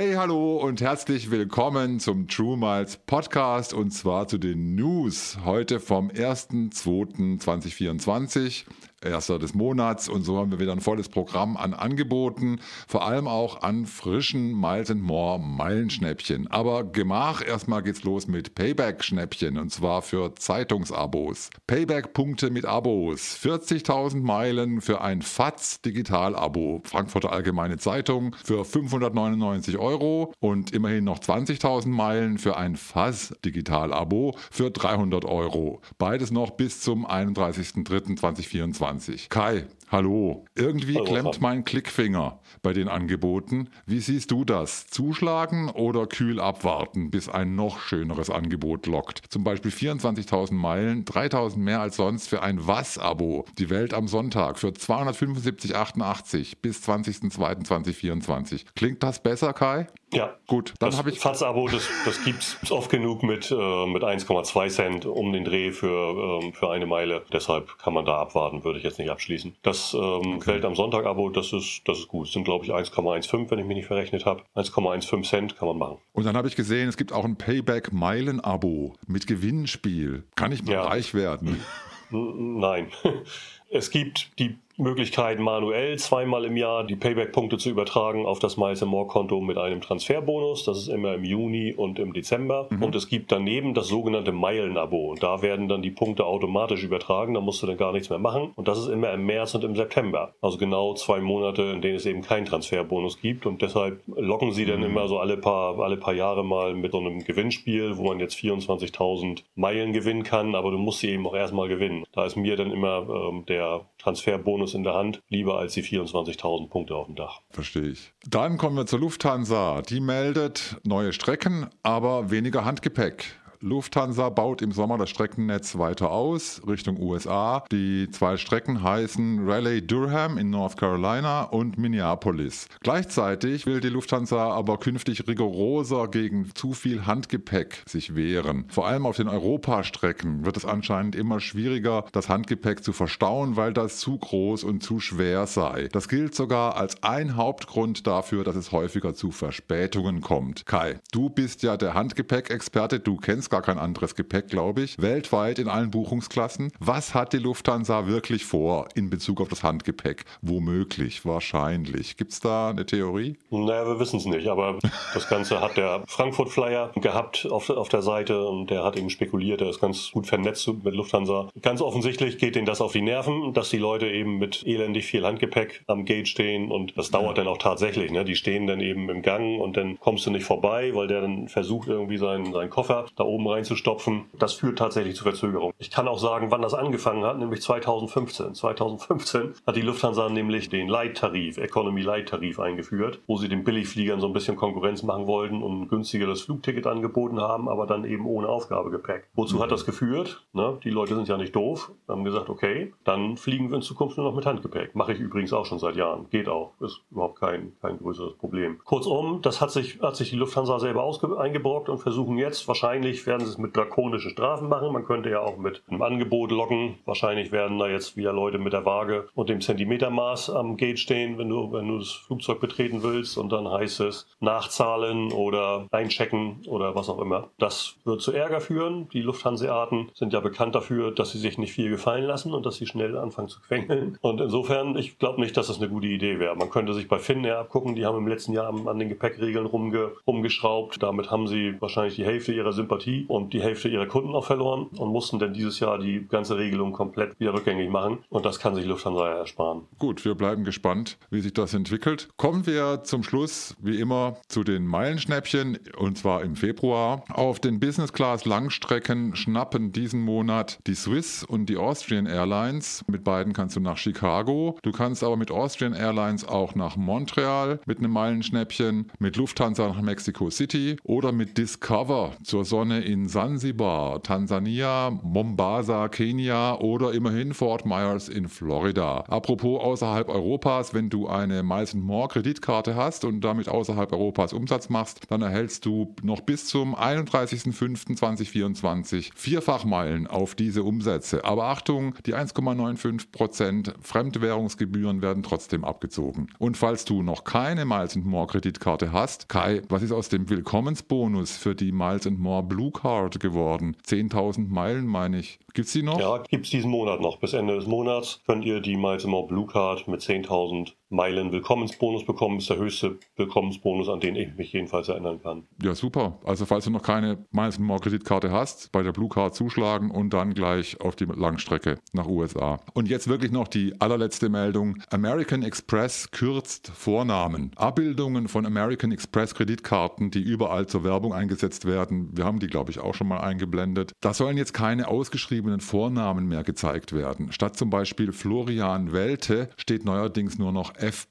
Hey, hallo und herzlich willkommen zum True Miles Podcast und zwar zu den News. Heute vom 1.2.2024 erster des Monats und so haben wir wieder ein volles Programm an Angeboten, vor allem auch an frischen Miles More Meilenschnäppchen. Aber gemach, erstmal geht's los mit Payback-Schnäppchen und zwar für Zeitungsabos. Payback-Punkte mit Abos. 40.000 Meilen für ein FATS-Digital-Abo. Frankfurter Allgemeine Zeitung für 599 Euro und immerhin noch 20.000 Meilen für ein FAS-Digital-Abo für 300 Euro. Beides noch bis zum 31.03.2024. 20. Kai, hallo. Irgendwie hallo, klemmt mein Klickfinger bei den Angeboten. Wie siehst du das? Zuschlagen oder kühl abwarten, bis ein noch schöneres Angebot lockt? Zum Beispiel 24.000 Meilen, 3.000 mehr als sonst für ein Was-Abo. Die Welt am Sonntag für 275,88 bis 20.02.2024. Klingt das besser, Kai? Ja, gut. Dann habe ich. FATS-Abo, das, das gibt es oft genug mit, äh, mit 1,2 Cent um den Dreh für, ähm, für eine Meile. Deshalb kann man da abwarten, würde ich jetzt nicht abschließen. Das ähm, okay. Welt am Sonntag-Abo, das ist, das ist gut. Das sind, glaube ich, 1,15, wenn ich mich nicht verrechnet habe. 1,15 Cent kann man machen. Und dann habe ich gesehen, es gibt auch ein Payback-Meilen-Abo mit Gewinnspiel. Kann ich mal ja. reich werden? Nein. Es gibt die Möglichkeit, manuell zweimal im Jahr die Payback-Punkte zu übertragen auf das Miles More-Konto mit einem Transferbonus. Das ist immer im Juni und im Dezember. Mhm. Und es gibt daneben das sogenannte Meilen-Abo. Und da werden dann die Punkte automatisch übertragen. Da musst du dann gar nichts mehr machen. Und das ist immer im März und im September. Also genau zwei Monate, in denen es eben keinen Transferbonus gibt. Und deshalb locken sie dann mhm. immer so alle paar, alle paar Jahre mal mit so einem Gewinnspiel, wo man jetzt 24.000 Meilen gewinnen kann. Aber du musst sie eben auch erstmal gewinnen. Da ist mir dann immer ähm, der Transferbonus Bonus in der Hand, lieber als die 24.000 Punkte auf dem Dach. Verstehe ich. Dann kommen wir zur Lufthansa. Die meldet neue Strecken, aber weniger Handgepäck. Lufthansa baut im Sommer das Streckennetz weiter aus Richtung USA. Die zwei Strecken heißen Raleigh-Durham in North Carolina und Minneapolis. Gleichzeitig will die Lufthansa aber künftig rigoroser gegen zu viel Handgepäck sich wehren. Vor allem auf den Europastrecken wird es anscheinend immer schwieriger, das Handgepäck zu verstauen, weil das zu groß und zu schwer sei. Das gilt sogar als ein Hauptgrund dafür, dass es häufiger zu Verspätungen kommt. Kai, du bist ja der Handgepäckexperte, du kennst gar kein anderes Gepäck, glaube ich, weltweit in allen Buchungsklassen. Was hat die Lufthansa wirklich vor in Bezug auf das Handgepäck? Womöglich, wahrscheinlich. Gibt es da eine Theorie? Naja, wir wissen es nicht, aber das Ganze hat der Frankfurt Flyer gehabt auf, auf der Seite und der hat eben spekuliert, er ist ganz gut vernetzt mit Lufthansa. Ganz offensichtlich geht denen das auf die Nerven, dass die Leute eben mit elendig viel Handgepäck am Gate stehen und das dauert ja. dann auch tatsächlich. Ne? Die stehen dann eben im Gang und dann kommst du nicht vorbei, weil der dann versucht irgendwie seinen, seinen Koffer da oben oben reinzustopfen. Das führt tatsächlich zu Verzögerung. Ich kann auch sagen, wann das angefangen hat, nämlich 2015. 2015 hat die Lufthansa nämlich den Light-Tarif, Economy Light-Tarif eingeführt, wo sie den Billigfliegern so ein bisschen Konkurrenz machen wollten und ein günstigeres Flugticket angeboten haben, aber dann eben ohne Aufgabegepäck. Wozu mhm. hat das geführt? Ne? Die Leute sind ja nicht doof, haben gesagt, okay, dann fliegen wir in Zukunft nur noch mit Handgepäck. Mache ich übrigens auch schon seit Jahren. Geht auch. Ist überhaupt kein, kein größeres Problem. Kurzum, das hat sich, hat sich die Lufthansa selber eingebrockt und versuchen jetzt wahrscheinlich werden sie es mit drakonischen Strafen machen. Man könnte ja auch mit einem Angebot locken. Wahrscheinlich werden da jetzt wieder Leute mit der Waage und dem Zentimetermaß am Gate stehen, wenn du, wenn du das Flugzeug betreten willst. Und dann heißt es nachzahlen oder einchecken oder was auch immer. Das wird zu Ärger führen. Die Lufthanseaten sind ja bekannt dafür, dass sie sich nicht viel gefallen lassen und dass sie schnell anfangen zu quengeln. Und insofern, ich glaube nicht, dass das eine gute Idee wäre. Man könnte sich bei Finnair abgucken. Die haben im letzten Jahr an den Gepäckregeln rumge rumgeschraubt. Damit haben sie wahrscheinlich die Hälfte ihrer Sympathie und die Hälfte ihrer Kunden auch verloren und mussten dann dieses Jahr die ganze Regelung komplett wieder rückgängig machen. Und das kann sich Lufthansa ja ersparen. Gut, wir bleiben gespannt, wie sich das entwickelt. Kommen wir zum Schluss, wie immer, zu den Meilenschnäppchen und zwar im Februar. Auf den Business Class Langstrecken schnappen diesen Monat die Swiss und die Austrian Airlines. Mit beiden kannst du nach Chicago. Du kannst aber mit Austrian Airlines auch nach Montreal mit einem Meilenschnäppchen, mit Lufthansa nach Mexico City oder mit Discover zur Sonne in Sansibar, Tansania, Mombasa, Kenia oder immerhin Fort Myers in Florida. Apropos außerhalb Europas, wenn du eine Miles More Kreditkarte hast und damit außerhalb Europas Umsatz machst, dann erhältst du noch bis zum 31.05.2024 Vierfachmeilen auf diese Umsätze. Aber Achtung, die 1,95% Fremdwährungsgebühren werden trotzdem abgezogen. Und falls du noch keine Miles More Kreditkarte hast, Kai, was ist aus dem Willkommensbonus für die Miles More Blue Card geworden? 10.000 Meilen, meine ich. Gibt's die noch? Ja, gibt's diesen Monat noch. Bis Ende des Monats könnt ihr die Miles More Blue Card mit 10.000 Meilen Willkommensbonus bekommen. Ist der höchste Willkommensbonus, an den ich mich jedenfalls erinnern kann. Ja, super. Also falls du noch keine Miles More Kreditkarte hast, bei der Blue Card zuschlagen und dann gleich auf die Langstrecke nach USA. Und jetzt wirklich noch die allerletzte Meldung. American Express kürzt Vornamen. Abbildungen von American Express Kreditkarten, die überall zur Werbung eingesetzt werden. Wir haben die, glaube ich, auch schon mal eingeblendet. Da sollen jetzt keine ausgeschriebenen Vornamen mehr gezeigt werden. Statt zum Beispiel Florian Welte steht neuerdings nur noch F.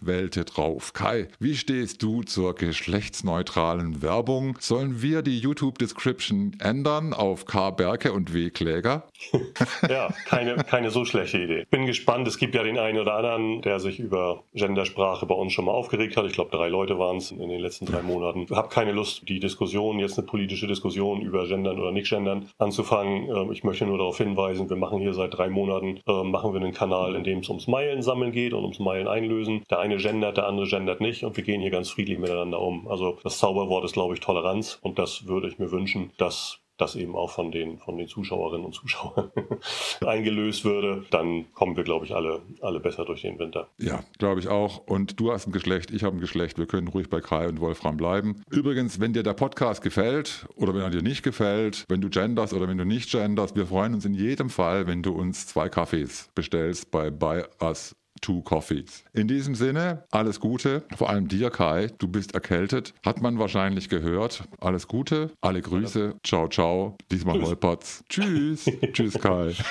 Welte drauf. Kai, wie stehst du zur geschlechtsneutralen Werbung? Sollen wir die YouTube-Description ändern auf K. Berke und W. Kläger? ja, keine, keine so schlechte Idee. Bin gespannt. Es gibt ja den einen oder anderen, der sich über Gendersprache bei uns schon mal aufgeregt hat. Ich glaube, drei Leute waren es in den letzten drei Monaten. Ich habe keine Lust, die Diskussion, jetzt eine politische Diskussion über Gendern oder Nicht-Gendern anzufangen. Ähm, ich möchte nur darauf hinweisen, wir machen hier seit drei Monaten, ähm, machen wir einen Kanal, in dem es ums Meilen sammeln geht und ums Meilen einlösen. Der eine gendert, der andere gendert nicht und wir gehen hier ganz friedlich miteinander um. Also das Zauberwort ist, glaube ich, Toleranz und das würde ich mir wünschen, dass das eben auch von den, von den Zuschauerinnen und Zuschauern eingelöst würde, dann kommen wir, glaube ich, alle, alle besser durch den Winter. Ja, glaube ich auch. Und du hast ein Geschlecht, ich habe ein Geschlecht. Wir können ruhig bei Kai und Wolfram bleiben. Übrigens, wenn dir der Podcast gefällt oder wenn er dir nicht gefällt, wenn du genders oder wenn du nicht genders, wir freuen uns in jedem Fall, wenn du uns zwei Kaffees bestellst bei Buy Us Two Coffees. In diesem Sinne, alles Gute, vor allem dir, Kai. Du bist erkältet, hat man wahrscheinlich gehört. Alles Gute, alle Grüße, ciao, ciao. Diesmal holpert's. Tschüss. Tschüss, Kai.